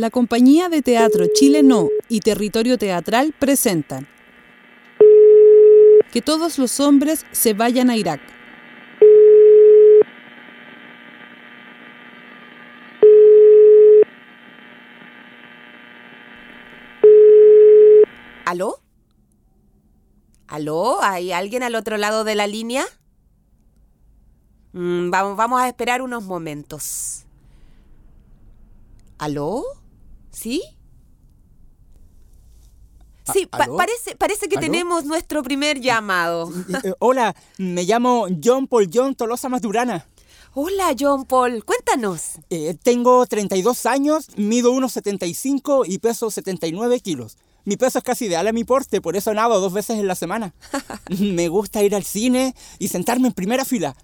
La compañía de teatro Chile No y Territorio Teatral presentan Que todos los hombres se vayan a Irak. ¿Aló? ¿Aló? ¿Hay alguien al otro lado de la línea? Mm, vamos, vamos a esperar unos momentos. ¿Aló? ¿Sí? Sí, pa- ¿aló? parece, parece que ¿Aló? tenemos nuestro primer llamado. Eh, hola, me llamo John Paul John Tolosa Maturana. Hola, John Paul, cuéntanos. Eh, tengo 32 años, mido 1,75 y peso 79 kilos. Mi peso es casi ideal a mi porte, por eso nado dos veces en la semana. me gusta ir al cine y sentarme en primera fila.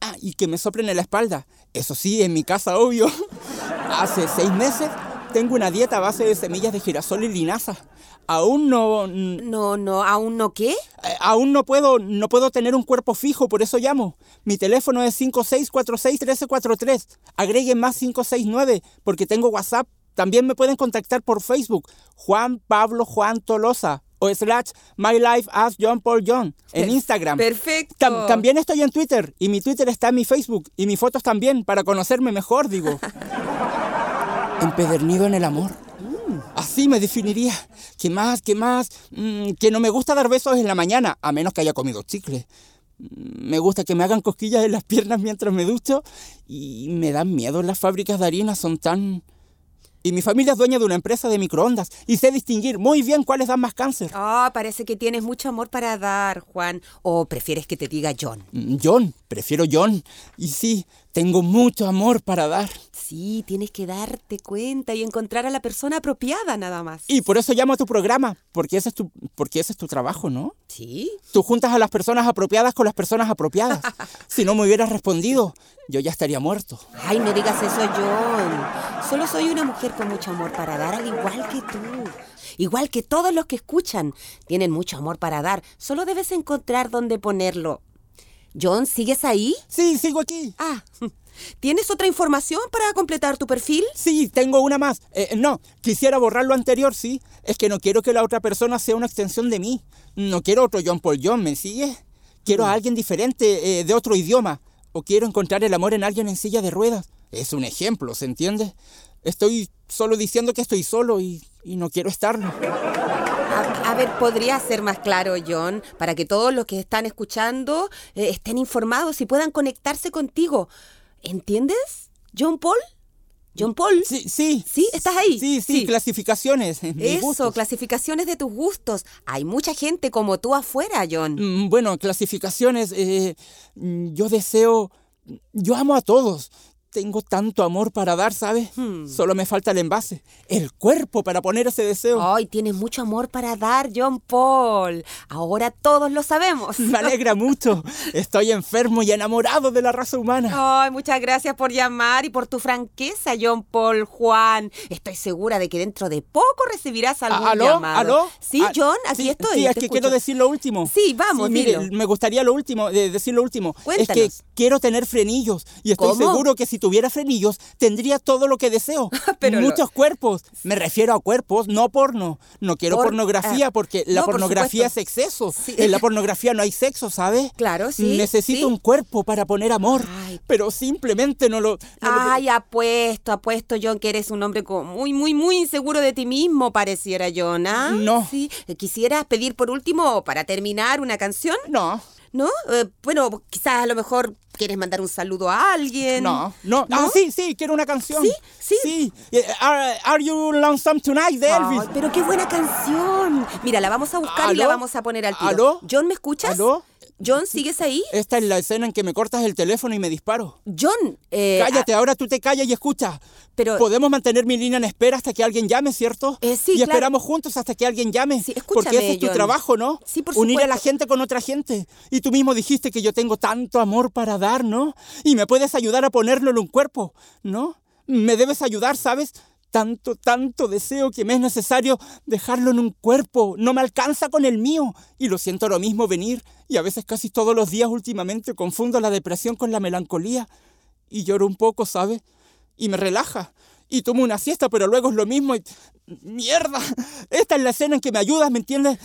Ah, y que me soplen en la espalda. Eso sí, en mi casa, obvio. Hace seis meses tengo una dieta a base de semillas de girasol y linaza. Aún no... No, no, ¿aún no qué? Eh, aún no puedo, no puedo tener un cuerpo fijo, por eso llamo. Mi teléfono es 5646-1343. Agreguen más 569, porque tengo WhatsApp. También me pueden contactar por Facebook, Juan Pablo Juan Tolosa, o slash My Life as John Paul John, en Instagram. Perfecto. Tam- también estoy en Twitter, y mi Twitter está en mi Facebook, y mis fotos también, para conocerme mejor, digo. Empedernido en el amor. Así me definiría. ¿Qué más? ¿Qué más? Mm, que no me gusta dar besos en la mañana, a menos que haya comido chicle. Mm, Me gusta que me hagan cosquillas en las piernas mientras me ducho y me dan miedo las fábricas de harina, son tan... Y mi familia es dueña de una empresa de microondas y sé distinguir muy bien cuáles dan más cáncer. Ah, parece que tienes mucho amor para dar, Juan. ¿O prefieres que te diga John? Mm, John, prefiero John. Y sí, tengo mucho amor para dar. Sí, tienes que darte cuenta y encontrar a la persona apropiada nada más. Y por eso llamo a tu programa, porque ese es tu, porque ese es tu trabajo, ¿no? ¿Sí? Tú juntas a las personas apropiadas con las personas apropiadas. Si no me hubieras respondido, yo ya estaría muerto. Ay, no digas eso, John. Solo soy una mujer con mucho amor para dar, al igual que tú. Igual que todos los que escuchan. Tienen mucho amor para dar. Solo debes encontrar dónde ponerlo. John, ¿sigues ahí? Sí, sigo aquí. Ah, ¿tienes otra información para completar tu perfil? Sí, tengo una más. Eh, no, quisiera borrar lo anterior, sí. Es que no quiero que la otra persona sea una extensión de mí. No quiero otro John Paul John, ¿me sigue? Quiero a alguien diferente, eh, de otro idioma. O quiero encontrar el amor en alguien en silla de ruedas. Es un ejemplo, ¿se entiende? Estoy solo diciendo que estoy solo y, y no quiero estarlo. A, a ver, podría ser más claro, John, para que todos los que están escuchando eh, estén informados y puedan conectarse contigo. ¿Entiendes? ¿John Paul? ¿John Paul? Sí, sí. ¿Sí? ¿Estás ahí? Sí, sí, Sí. clasificaciones. Eso, gustos. clasificaciones de tus gustos. Hay mucha gente como tú afuera, John. Mm, Bueno, clasificaciones. eh, mm, yo deseo. Yo amo a todos. Tengo tanto amor para dar, ¿sabes? Hmm. Solo me falta el envase, el cuerpo para poner ese deseo. Ay, tienes mucho amor para dar, John Paul. Ahora todos lo sabemos. Me alegra mucho. Estoy enfermo y enamorado de la raza humana. Ay, muchas gracias por llamar y por tu franqueza, John Paul Juan. Estoy segura de que dentro de poco recibirás algún ¿Aló? llamado. ¿Aló? Sí, Ah, John, aquí sí, estoy. Sí, es que escucho. quiero decir lo último. Sí, vamos, Sí, mire, dilo. me gustaría lo último, de decir lo último. Es que Cuéntanos. quiero tener frenillos y estoy ¿Cómo? seguro que si tuviera frenillos tendría todo lo que deseo. Pero lo- Muchos cuerpos. Me refiero a cuerpos, no porno. No quiero Por- pornografía ah, porque la no, por pornografía es exceso. Sí. En la pornografía no hay sexo, ¿sabes? Claro, sí, Necesito sí. un cuerpo para poner amor, Ay. pero simplemente no lo... no lo- Ay, apuesto, apuesto, John, que eres un hombre muy, muy, muy inseguro de ti mismo, pareciera, John, ¿ah? No. Sí. ¿Quisieras pedir por último, para terminar, una canción? No, ¿No? Eh, bueno, quizás a lo mejor quieres mandar un saludo a alguien. no, no. Ah, sí, sí, quiero una canción. ¿Sí? ¿Sí? Sí. Eh, Are, Are You Lonesome Tonight de Elvis. Ay, pero qué buena canción. Mira, la vamos a buscar y la vamos a poner al tiro. ¿Aló? John, ¿me escuchas? ¿Aló? John, ¿sigues ahí? Esta es la escena en que me cortas el teléfono y me disparo. John, eh, Cállate, ahora tú te callas y escucha. Pero- Podemos mantener mi línea en espera hasta que alguien llame, ¿cierto? Eh, sí, Y claro. esperamos juntos hasta que alguien llame. Sí, escúchame, porque ese es tu John. trabajo, ¿no? Sí, por Unir a la gente con otra gente. Y tú mismo dijiste que yo tengo tanto amor para dar, ¿no? Y me puedes ayudar a ponerlo en un cuerpo, ¿no? Me debes ayudar, ¿sabes? Tanto, tanto deseo que me es necesario dejarlo en un cuerpo. No me alcanza con el mío. Y lo siento lo mismo venir. Y a veces casi todos los días últimamente confundo la depresión con la melancolía. Y lloro un poco, ¿sabes? Y me relaja. y tomo una siesta, pero luego es lo mismo y... ¡Mierda! Esta es la escena en que me ayudas, ¿me entiendes?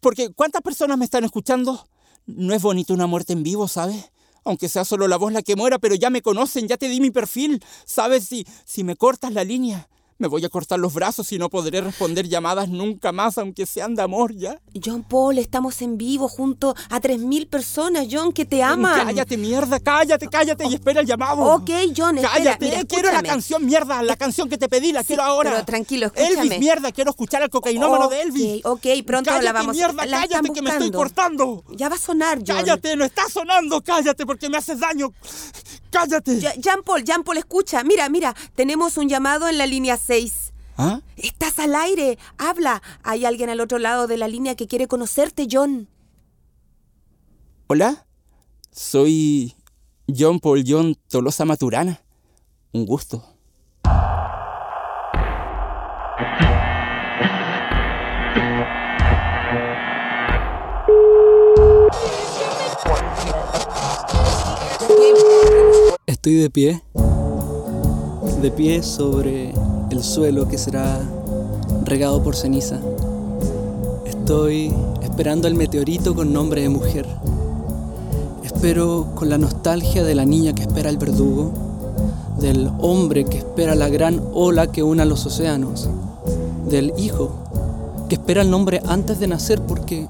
Porque ¿cuántas personas me están escuchando? No es bonito una muerte en vivo, ¿sabes? Aunque sea solo la voz la que muera, pero ya me conocen, ya te di mi perfil. ¿Sabes? Si, si me cortas la línea, me voy a cortar los brazos y no podré responder llamadas nunca más, aunque sean de amor, ¿ya? John Paul, estamos en vivo junto a 3.000 personas, John, que te aman. Cállate, mierda, cállate, cállate y espera el llamado. Ok, John, espera, Cállate, mira, quiero la canción, mierda, la canción que te pedí, la quiero ahora. pero tranquilo, escúchame. Elvis, mierda, quiero escuchar al cocainómano de Elvis. Ok, ok, pronto cállate, la vamos mierda, la cállate que me estoy cortando. Ya va a sonar, John. Cállate, no está sonando, cállate porque me haces daño. Cállate. Jean Paul, Jean Paul, escucha. Mira, mira, tenemos un llamado en la línea 6. ¿Ah? Estás al aire. Habla. Hay alguien al otro lado de la línea que quiere conocerte, John. Hola, soy John Paul John Tolosa Maturana. Un gusto. Estoy de pie, de pie sobre el suelo que será regado por ceniza. Estoy esperando al meteorito con nombre de mujer. Espero con la nostalgia de la niña que espera al verdugo, del hombre que espera la gran ola que una los océanos, del hijo que espera el nombre antes de nacer porque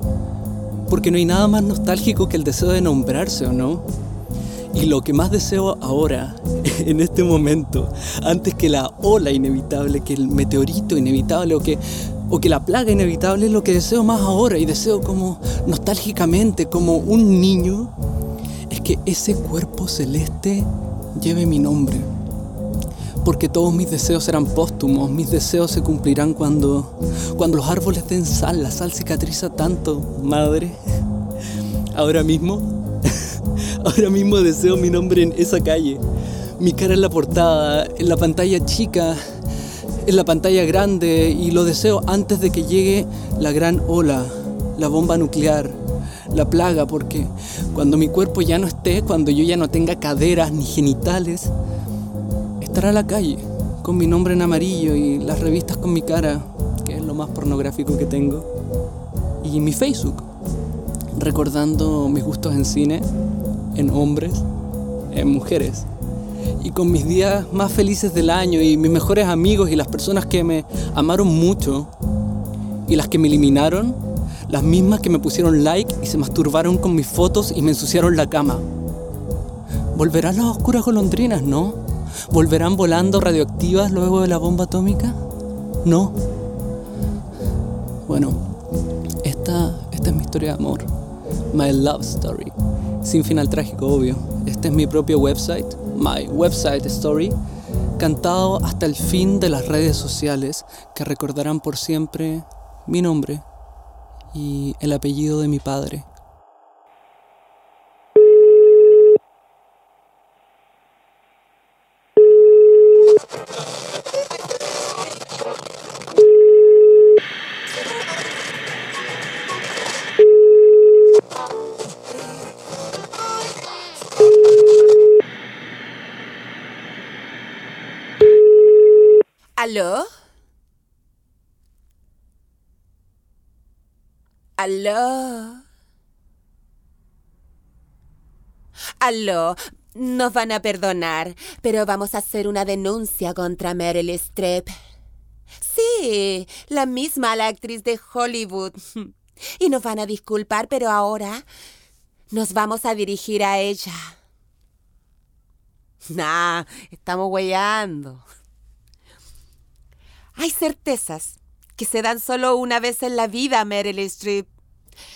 porque no hay nada más nostálgico que el deseo de nombrarse, ¿o no? Y lo que más deseo ahora, en este momento, antes que la ola inevitable, que el meteorito inevitable o que, o que la plaga inevitable, lo que deseo más ahora y deseo como nostálgicamente, como un niño, es que ese cuerpo celeste lleve mi nombre. Porque todos mis deseos serán póstumos, mis deseos se cumplirán cuando, cuando los árboles den sal, la sal cicatriza tanto, madre. Ahora mismo Ahora mismo deseo mi nombre en esa calle. Mi cara en la portada, en la pantalla chica, en la pantalla grande y lo deseo antes de que llegue la gran ola, la bomba nuclear, la plaga, porque cuando mi cuerpo ya no esté, cuando yo ya no tenga caderas ni genitales, estará la calle con mi nombre en amarillo y las revistas con mi cara, que es lo más pornográfico que tengo, y mi Facebook, recordando mis gustos en cine, en hombres, en mujeres. Y con mis días más felices del año y mis mejores amigos y las personas que me amaron mucho y las que me eliminaron, las mismas que me pusieron like y se masturbaron con mis fotos y me ensuciaron la cama. ¿Volverán las oscuras golondrinas, no? ¿Volverán volando radioactivas luego de la bomba atómica? No. Bueno, esta, esta es mi historia de amor. My love story. Sin final trágico, obvio. Este es mi propio website, My Website Story, cantado hasta el fin de las redes sociales que recordarán por siempre mi nombre y el apellido de mi padre. ¿Aló? ¿Aló? ¿Aló? Nos van a perdonar, pero vamos a hacer una denuncia contra Meryl Streep. Sí, la misma la actriz de Hollywood. Y nos van a disculpar, pero ahora nos vamos a dirigir a ella. Nah, estamos huellando. Hay certezas que se dan solo una vez en la vida, Meryl Streep.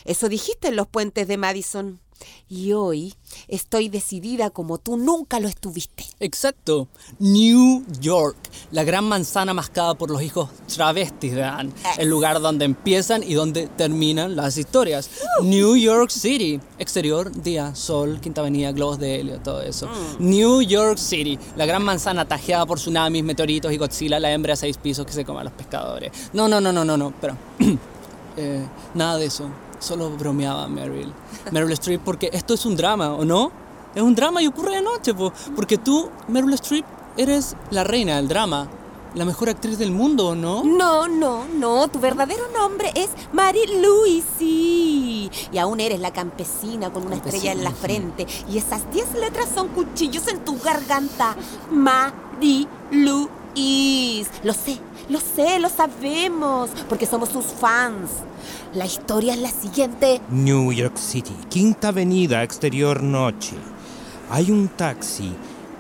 Eso dijiste en los puentes de Madison. Y hoy estoy decidida como tú nunca lo estuviste. Exacto. New York, la gran manzana mascada por los hijos travestis de Anne. El lugar donde empiezan y donde terminan las historias. New York City. Exterior, día, sol, quinta avenida, globos de helio, todo eso. New York City, la gran manzana tajeada por tsunamis, meteoritos y Godzilla, la hembra de seis pisos que se come a los pescadores. No, no, no, no, no, no, pero... eh, nada de eso. Solo bromeaba Meryl. Meryl Streep, porque esto es un drama, ¿o no? Es un drama y ocurre de noche, po, porque tú, Meryl Streep, eres la reina del drama. la mejor actriz del mundo, ¿no? No, no, no. Tu verdadero nombre es Mary Louise. Y aún eres la campesina con una estrella en la frente. Y esas 10 letras son cuchillos en tu garganta. Mary Louise. Lo sé, lo sé, lo sabemos. Porque somos sus fans. La historia es la siguiente. New York City, Quinta Avenida, exterior noche. Hay un taxi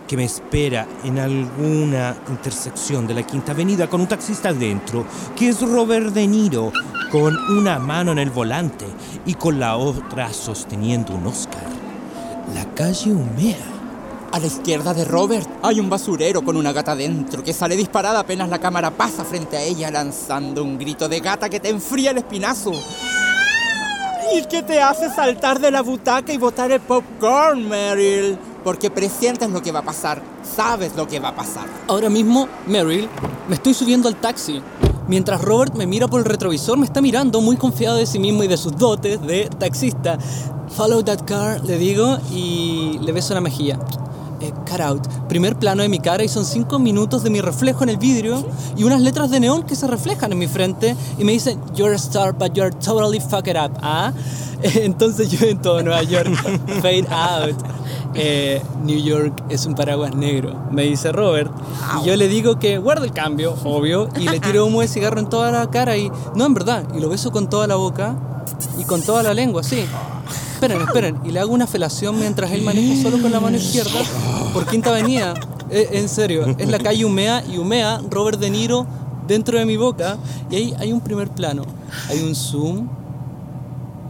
que me espera en alguna intersección de la Quinta Avenida con un taxista adentro, que es Robert De Niro, con una mano en el volante y con la otra sosteniendo un Oscar. La calle humea. A la izquierda de Robert hay un basurero con una gata dentro que sale disparada apenas la cámara pasa frente a ella lanzando un grito de gata que te enfría el espinazo. Y que te hace saltar de la butaca y botar el popcorn, Meryl. Porque presientes lo que va a pasar, sabes lo que va a pasar. Ahora mismo, Meryl, me estoy subiendo al taxi. Mientras Robert me mira por el retrovisor, me está mirando muy confiado de sí mismo y de sus dotes de taxista. Follow that car, le digo y le beso la mejilla. Eh, cut out. Primer plano de mi cara y son cinco minutos de mi reflejo en el vidrio y unas letras de neón que se reflejan en mi frente y me dicen, You're a star, but you're totally fucked up. ¿Ah? Entonces yo en todo Nueva York, fade out. Eh, New York es un paraguas negro, me dice Robert. Y yo le digo que guarda el cambio, obvio, y le tiro humo de cigarro en toda la cara y, no, en verdad, y lo beso con toda la boca y con toda la lengua, sí. Esperen, esperen, y le hago una felación mientras él maneja solo con la mano izquierda por Quinta Avenida. Eh, en serio, es la calle Humea y Humea, Robert De Niro dentro de mi boca y ahí hay un primer plano, hay un zoom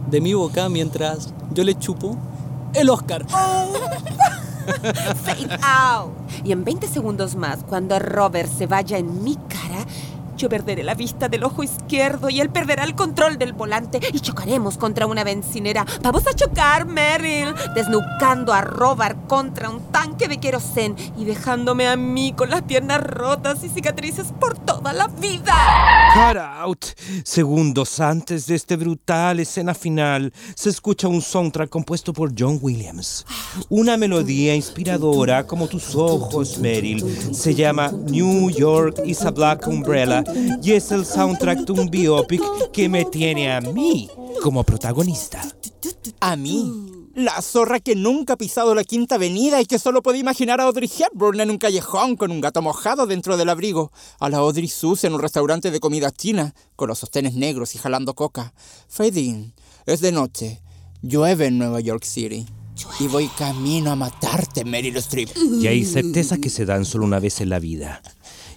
de mi boca mientras yo le chupo el Oscar. Fade out. Y en 20 segundos más, cuando Robert se vaya en mi cara, yo perderé la vista del ojo izquierdo y él perderá el control del volante y chocaremos contra una bencinera. Vamos a chocar, Meryl, desnucando a Robert contra un tanque de querosén y dejándome a mí con las piernas rotas y cicatrices por toda la vida. Cut out. Segundos antes de esta brutal escena final, se escucha un soundtrack compuesto por John Williams. Una melodía inspiradora como tus ojos, Meryl. Se llama New York is a Black Umbrella y es el soundtrack de un biopic que me tiene a mí como protagonista. A mí. La zorra que nunca ha pisado la quinta avenida y que solo puede imaginar a Audrey Hepburn en un callejón con un gato mojado dentro del abrigo, a la Audrey sucia en un restaurante de comida china, con los sostenes negros y jalando coca. Fade in. Es de noche. Llueve en Nueva York City. Y voy camino a matarte, Meryl Streep. Y hay certezas que se dan solo una vez en la vida.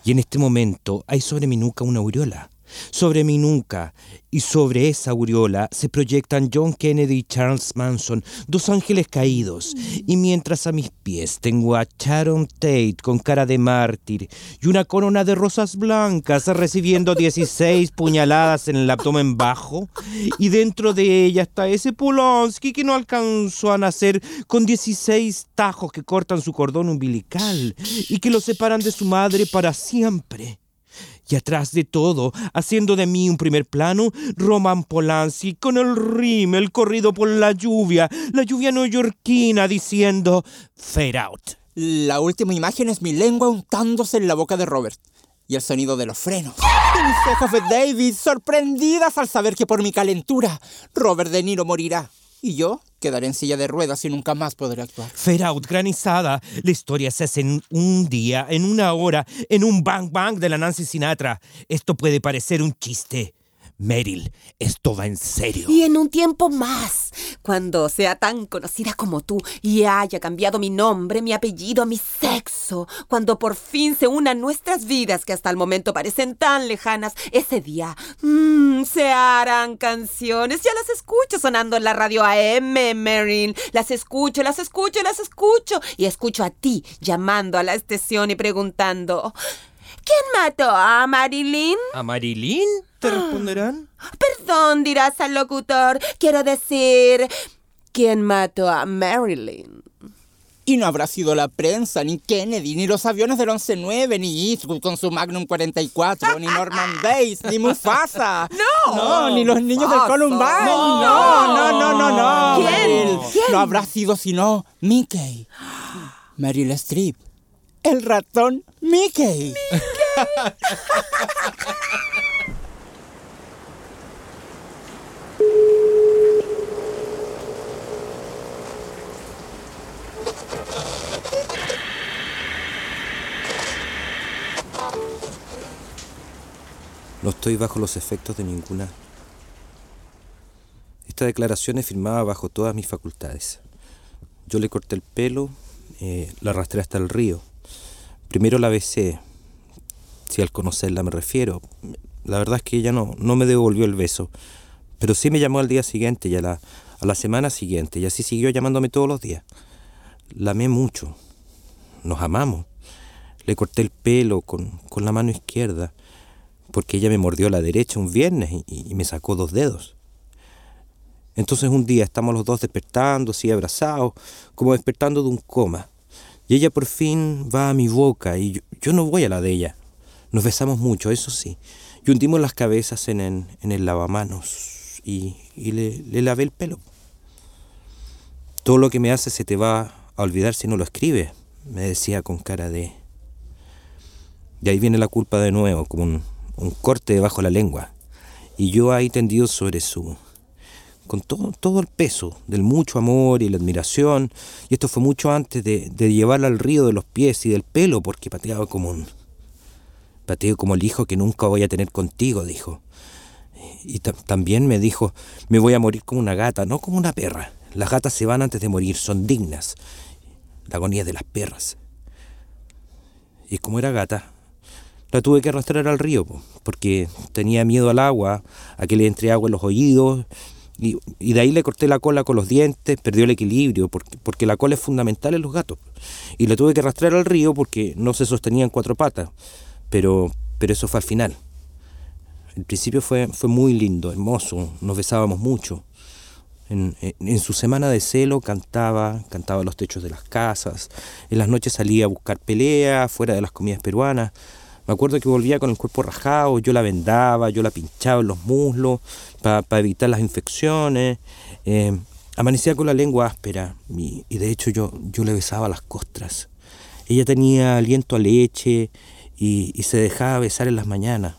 Y en este momento hay sobre mi nuca una aureola. Sobre mi nuca y sobre esa aureola se proyectan John Kennedy y Charles Manson, dos ángeles caídos. Y mientras a mis pies tengo a Sharon Tate con cara de mártir y una corona de rosas blancas recibiendo 16 puñaladas en el abdomen bajo. Y dentro de ella está ese Polanski que no alcanzó a nacer con 16 tajos que cortan su cordón umbilical y que lo separan de su madre para siempre. Y atrás de todo, haciendo de mí un primer plano, Roman Polanski con el rímel corrido por la lluvia, la lluvia neoyorquina diciendo Fade out. La última imagen es mi lengua untándose en la boca de Robert. Y el sonido de los frenos. Mis David sorprendidas al saber que por mi calentura, Robert De Niro morirá. Y yo quedaré en silla de ruedas y nunca más podré actuar. Fade out, granizada. La historia se hace en un día, en una hora, en un bang bang de la Nancy Sinatra. Esto puede parecer un chiste. Meryl, esto va en serio. Y en un tiempo más, cuando sea tan conocida como tú y haya cambiado mi nombre, mi apellido, mi sexo, cuando por fin se unan nuestras vidas que hasta el momento parecen tan lejanas, ese día mm, se harán canciones. Ya las escucho sonando en la radio AM, Meryl. Las escucho, las escucho, las escucho. Y escucho a ti llamando a la estación y preguntando... ¿Quién mató a Marilyn? ¿A Marilyn? ¿Te responderán? Perdón, dirás al locutor. Quiero decir, ¿quién mató a Marilyn? Y no habrá sido la prensa, ni Kennedy, ni los aviones del 11-9, ni Eastwood con su Magnum 44, ni Norman Bates, ni Mufasa. ¡No! No, ni los niños del. Columbine. No. No, no, no, no, no. ¿Quién? Meryl. ¿Quién? No habrá sido sino Mickey. Meryl Streep. El ratón Mickey. ¿Qué? No estoy bajo los efectos de ninguna. Esta declaración es firmada bajo todas mis facultades. Yo le corté el pelo, eh, la arrastré hasta el río. Primero la besé, si al conocerla me refiero. La verdad es que ella no, no me devolvió el beso, pero sí me llamó al día siguiente y a la, a la semana siguiente, y así siguió llamándome todos los días. La amé mucho, nos amamos. Le corté el pelo con, con la mano izquierda porque ella me mordió la derecha un viernes y, me sacó dos dedos. Entonces un día estamos los dos despertando, así abrazados, como despertando de un coma. Y ella por fin va a mi boca y yo, no voy a la de ella. Nos besamos mucho, eso sí. Y hundimos las cabezas en, el lavamanos y, le, le lavé el pelo. Todo lo que me hace se te va a olvidar si no lo escribes, me decía con cara de... Y ahí viene la culpa de nuevo, como un, un corte debajo de la lengua, y yo ahí tendido sobre su... con todo, todo el peso del mucho amor y la admiración, y esto fue mucho antes de, de llevarla al río de los pies y del pelo, porque pateaba como un... pateo como el hijo que nunca voy a tener contigo, dijo. Y también me dijo, me voy a morir como una gata, no como una perra. Las gatas se van antes de morir, son dignas. La agonía de las perras. Y como era gata, la tuve que arrastrar al río, porque tenía miedo al agua, a que le entre agua en los oídos, y, de ahí le corté la cola con los dientes, perdió el equilibrio, porque, porque la cola es fundamental en los gatos. Y la tuve que arrastrar al río porque no se sostenía en cuatro patas, pero, pero eso fue al final. El principio fue, fue muy lindo, hermoso, nos besábamos mucho. En, en, su semana de celo cantaba, cantaba los techos de las casas, en las noches salía a buscar pelea fuera de las comidas peruanas, me acuerdo que volvía con el cuerpo rajado, yo la vendaba, yo la pinchaba en los muslos para evitar las infecciones. Eh, amanecía con la lengua áspera y, de hecho yo, yo le besaba las costras. Ella tenía aliento a leche y, se dejaba besar en las mañanas.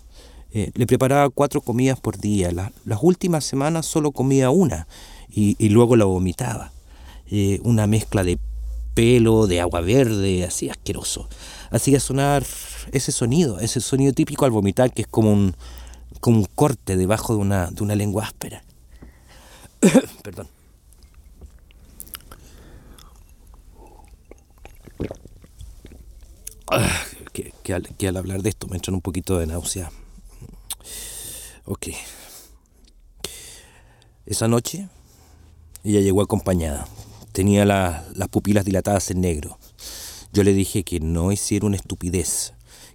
Eh, le preparaba cuatro comidas por día. las últimas semanas solo comía una y, luego la vomitaba. Eh, una mezcla de pelo, de agua verde, así asqueroso. Hacía sonar ese sonido, ese sonido típico al vomitar que es como un, como un corte debajo de una, de una lengua áspera. Perdón. Ah, que, al, hablar de esto me entran un poquito de náusea. Ok. Esa noche ella llegó acompañada. Tenía las pupilas dilatadas en negro. Yo le dije que no hiciera una estupidez,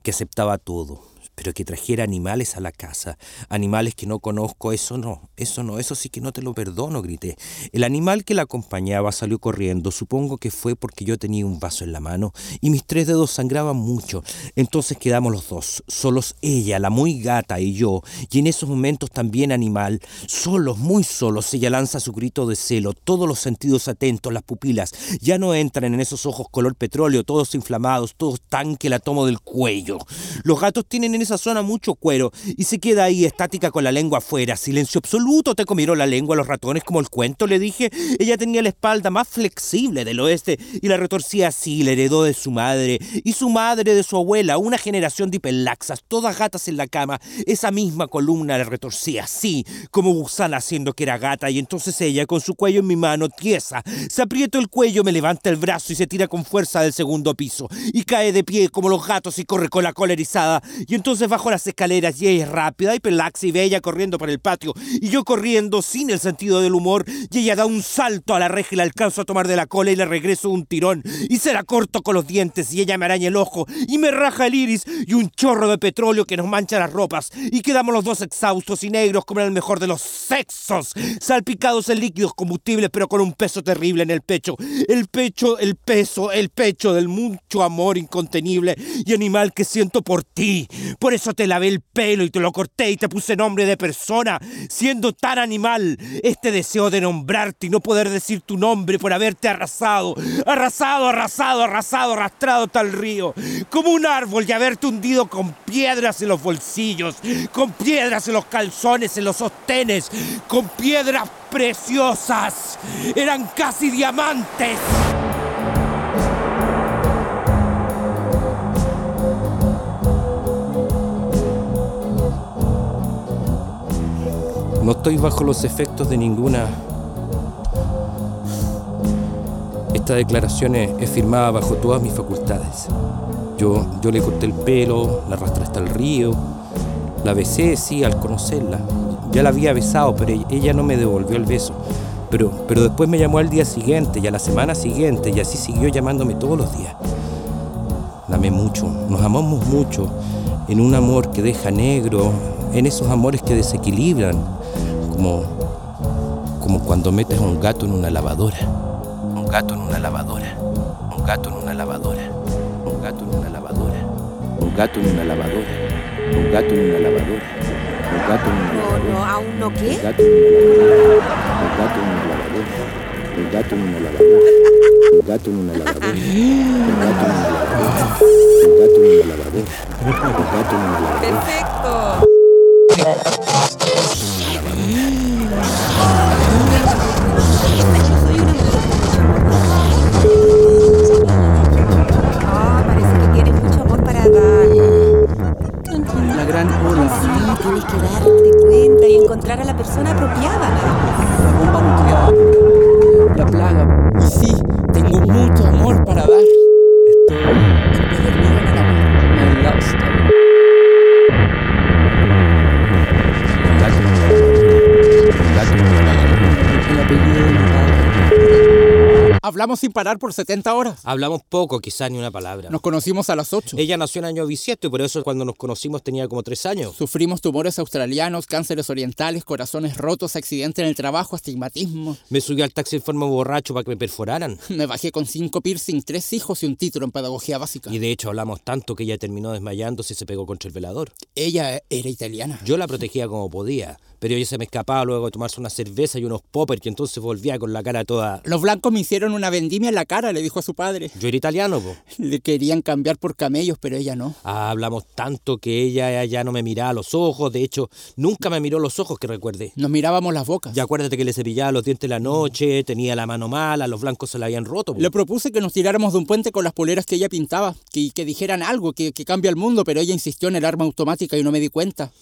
que aceptaba todo, pero que trajera animales a la casa, animales que no conozco, eso no, eso no, eso sí que no te lo perdono, grité. El animal que la acompañaba salió corriendo, supongo que fue porque yo tenía un vaso en la mano y mis tres dedos sangraban mucho. Entonces quedamos los dos, solos ella, la muy gata y yo, y en esos momentos también animal, solos, muy solos, ella lanza su grito de celo, todos los sentidos atentos, las pupilas, ya no entran en esos ojos color petróleo, todos inflamados, todos tan que la tomo del cuello. Los gatos tienen en esa zona mucho cuero y se queda ahí estática con la lengua afuera. Silencio absoluto, te comieron la lengua los ratones como el cuento, le dije. Ella tenía la espalda más flexible del oeste y la retorcía así, la heredó de su madre y su madre de su abuela, una generación de hiperlaxas, todas gatas en la cama. Esa misma columna la retorcía así, como gusana haciendo que era gata y entonces ella con su cuello en mi mano, tiesa, se aprieta el cuello, me levanta el brazo y se tira con fuerza del segundo piso y cae de pie como los gatos y corre con la cola erizada y entonces entonces bajo las escaleras y ella es rápida y pelaxa y bella corriendo por el patio. Y yo corriendo sin el sentido del humor y ella da un salto a la reja y la alcanzo a tomar de la cola y le regreso un tirón. Y se la corto con los dientes y ella me araña el ojo y me raja el iris y un chorro de petróleo que nos mancha las ropas. Y quedamos los dos exhaustos y negros como en el mejor de los sexos, salpicados en líquidos combustibles pero con un peso terrible en el pecho, el pecho, el peso, el pecho del mucho amor incontenible y animal que siento por ti, eso te lavé el pelo y te lo corté y te puse nombre de persona, siendo tan animal. Este deseo de nombrarte y no poder decir tu nombre por haberte arrasado, arrasado, arrasado, arrasado, arrastrado hasta el río, como un árbol y haberte hundido con piedras en los bolsillos, con piedras en los calzones, en los sostenes, con piedras preciosas. Eran casi diamantes. No estoy bajo los efectos de ninguna... Esta declaración es, firmada bajo todas mis facultades. Yo, yo le corté el pelo, la arrastré hasta el río, la besé, sí, al conocerla. Ya la había besado, pero e- ella no me devolvió el beso. Pero, pero después me llamó al día siguiente y a la semana siguiente y así siguió llamándome todos los días. La amé mucho, nos amamos mucho, en un amor que deja negro, en esos amores que desequilibran, como, como cuando metes a un gato en una lavadora. Un gato en una lavadora, un gato en una lavadora, un gato en una lavadora, un gato en una lavadora, un gato en una lavadora, un gato en una No, lavadora. no, aún no qué. Un gato en una lavadora, un gato en una lavadora, un gato en una lavadora, un gato en una lavadora, un gato en una lavadora, un gato en una lavadora, un gato en una lavadora. Perfecto. Ah, Hablamos sin parar por 70 horas. Hablamos poco, quizás ni una palabra. Nos conocimos a las 8. Ella nació en año bisiesto y por eso cuando nos conocimos tenía como tres años. Sufrimos tumores australianos, cánceres orientales, corazones rotos, accidente en el trabajo, astigmatismo. Me subí al taxi en forma borracho para que me perforaran. Me bajé con cinco piercing, tres hijos y un título en pedagogía básica. Y de hecho hablamos tanto que ella terminó desmayándose y se pegó contra el velador. Ella era italiana. Yo la protegía como podía, pero ella se me escapaba luego de tomarse una cerveza y unos poppers y entonces volvía con la cara toda... Los blancos me hicieron una vendimia en la cara, le dijo a su padre. Yo era italiano, po. Le querían cambiar por camellos, pero ella no. Ah, hablamos tanto que ella ya no me miraba a los ojos, de hecho, nunca me miró los ojos que recuerde. Nos mirábamos las bocas. Ya acuérdate que le cepillaba los dientes la noche, tenía la mano mala, los blancos se la habían roto. po. Le propuse que nos tiráramos de un puente con las poleras que ella pintaba, que, que dijeran algo, que, que cambia el mundo, pero ella insistió en el arma automática y no me di cuenta.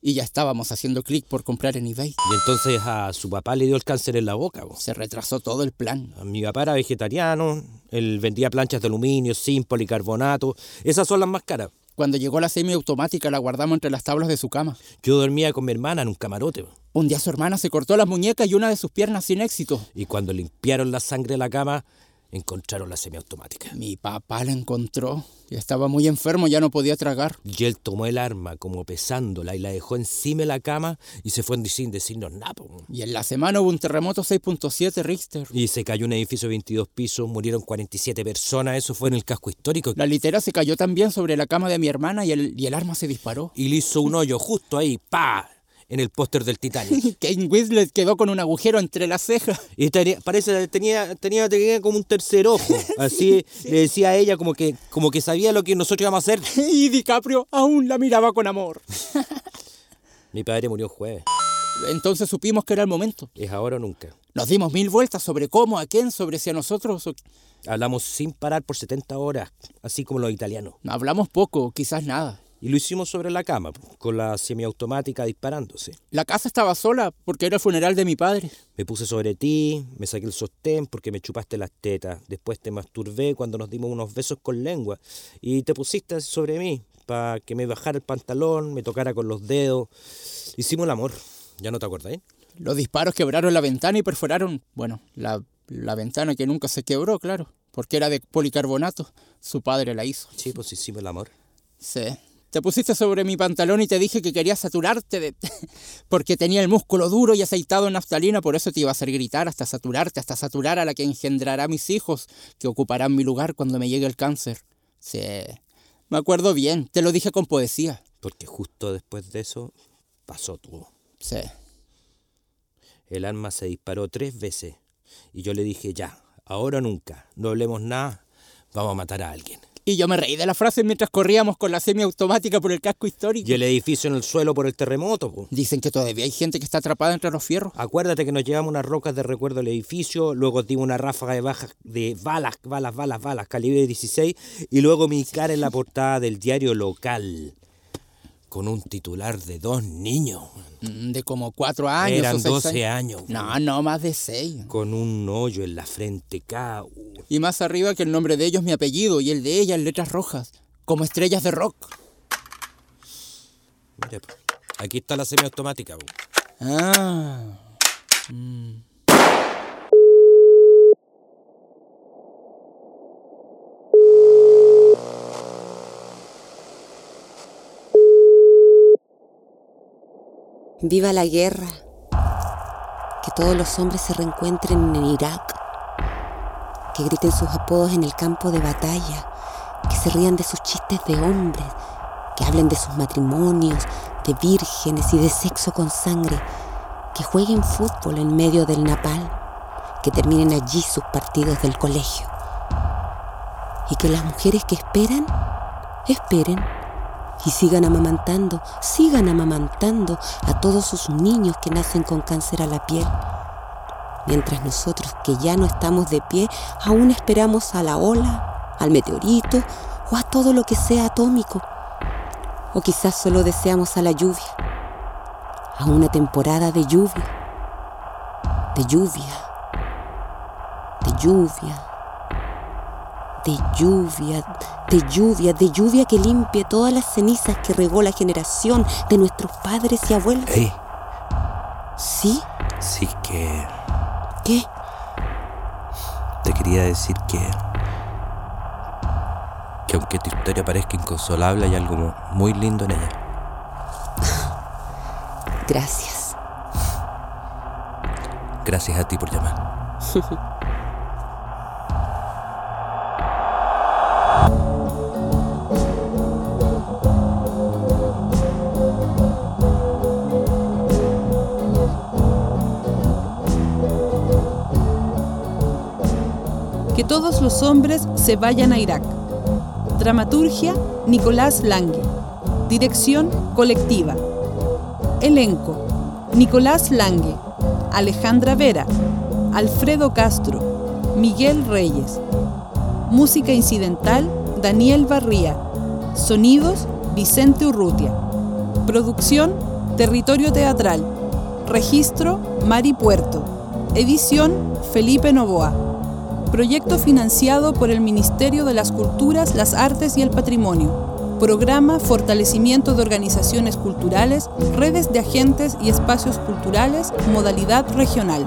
Y ya estábamos haciendo clic por comprar en eBay. Y entonces a su papá le dio el cáncer en la boca. Se retrasó todo el plan. A Mi papá era vegetariano, él vendía planchas de aluminio, zinc, policarbonato. Esas son las más caras. Cuando llegó la semiautomática la guardamos entre las tablas de su cama. Yo dormía con mi hermana en un camarote. Un día su hermana se cortó las muñecas y una de sus piernas sin éxito. Y cuando limpiaron la sangre de la cama, encontraron la semiautomática. Mi papá la encontró. Estaba muy enfermo, ya no podía tragar. Y él tomó el arma como pesándola y la dejó encima de la cama y se fue sin decirnos nada. Y en la semana hubo un terremoto 6.7 Richter. Y se cayó un edificio de 22 pisos, murieron 47 personas, eso fue en el casco histórico. La litera se cayó también sobre la cama de mi hermana y el, y el arma se disparó. Y le hizo un hoyo justo ahí, pa, en el póster del Titanic. Kane Winslet quedó con un agujero entre las cejas. Y tenía- parece que tenía, tenía, tenía como un tercer ojo. Así le decía a ella como que, como que sabía lo que nosotros íbamos a hacer. Y DiCaprio aún la miraba con amor. Mi padre murió jueves. Entonces supimos que era el momento. Es ahora o nunca. Nos dimos mil vueltas sobre cómo, a quién, sobre si a nosotros. o- Hablamos sin parar por 70 horas, así como los italianos. Hablamos poco, quizás nada. Y lo hicimos sobre la cama, con la semiautomática disparándose. La casa estaba sola porque era el funeral de mi padre. Me puse sobre ti, me saqué el sostén porque me chupaste las tetas. Después te masturbé cuando nos dimos unos besos con lengua. Y te pusiste sobre mí para que me bajara el pantalón, me tocara con los dedos. Hicimos el amor. ¿Ya no te acuerdas, eh? Los disparos quebraron la ventana y perforaron, bueno, la, la ventana que nunca se quebró, claro, porque era de policarbonato. Su padre la hizo. Sí, pues hicimos el amor. Sí. Te pusiste sobre mi pantalón y te dije que quería saturarte de... porque tenía el músculo duro y aceitado en naftalina, por eso te iba a hacer gritar hasta saturarte, hasta saturar a la que engendrará mis hijos, que ocuparán mi lugar cuando me llegue el cáncer. Sí. Me acuerdo bien, te lo dije con poesía. Porque justo después de eso pasó todo. Sí. El arma se disparó tres veces y yo le dije ya, ahora nunca, no hablemos nada, vamos a matar a alguien. Y yo me reí de la frase mientras corríamos con la semiautomática por el casco histórico. Y el edificio en el suelo por el terremoto. po. Dicen que todavía hay gente que está atrapada entre los fierros. Acuérdate que nos llevamos unas rocas de recuerdo al edificio, luego dimos una ráfaga de bajas de balas, balas, balas, balas, calibre 16, y luego mi cara en la portada del diario local, con un titular de dos niños, Mm, De como cuatro años. Eran 12 años. No, no, más de seis. con un hoyo en la frente, uno. Y más arriba que el nombre de ellos mi apellido y el de ella en letras rojas, como estrellas de rock. Mira, po, aquí está la semiautomática. Ah. Viva la guerra. Que todos los hombres se reencuentren en Irak. Que griten sus apodos en el campo de batalla. Que se rían de sus chistes de hombres. Que hablen de sus matrimonios, de vírgenes y de sexo con sangre. Que jueguen fútbol en medio del napal. Que terminen allí sus partidos del colegio. Y que las mujeres que esperan, esperen y sigan amamantando, sigan amamantando a todos sus niños que nacen con cáncer a la piel. Mientras nosotros que ya no estamos de pie, aún esperamos a la ola, al meteorito o a todo lo que sea atómico. O quizás solo deseamos a la lluvia, a una temporada de lluvia, de lluvia, de lluvia de lluvia, de lluvia, de lluvia que limpie todas las cenizas que regó la generación de nuestros padres y abuelos. Ey, ¿Sí? sí que ¿Qué? te quería decir que... Que aunque tu historia parezca inconsolable, hay algo mu- muy lindo en ella. Gracias. Gracias a ti por llamar. los hombres se vayan a Irak. Dramaturgia, Nicolás Lange. Dirección colectiva. Elenco, Nicolás Lange, Alejandra Vera, Alfredo Castro, Miguel Reyes. Música incidental, Daniel Barría. Sonidos, Vicente Urrutia. Producción, Territorio Teatral. Registro, Mari Puerto. Edición, Felipe Novoa. Proyecto financiado por el Ministerio de las Culturas, las Artes y el Patrimonio. Programa Fortalecimiento de Organizaciones Culturales, Redes de Agentes y Espacios Culturales, modalidad regional.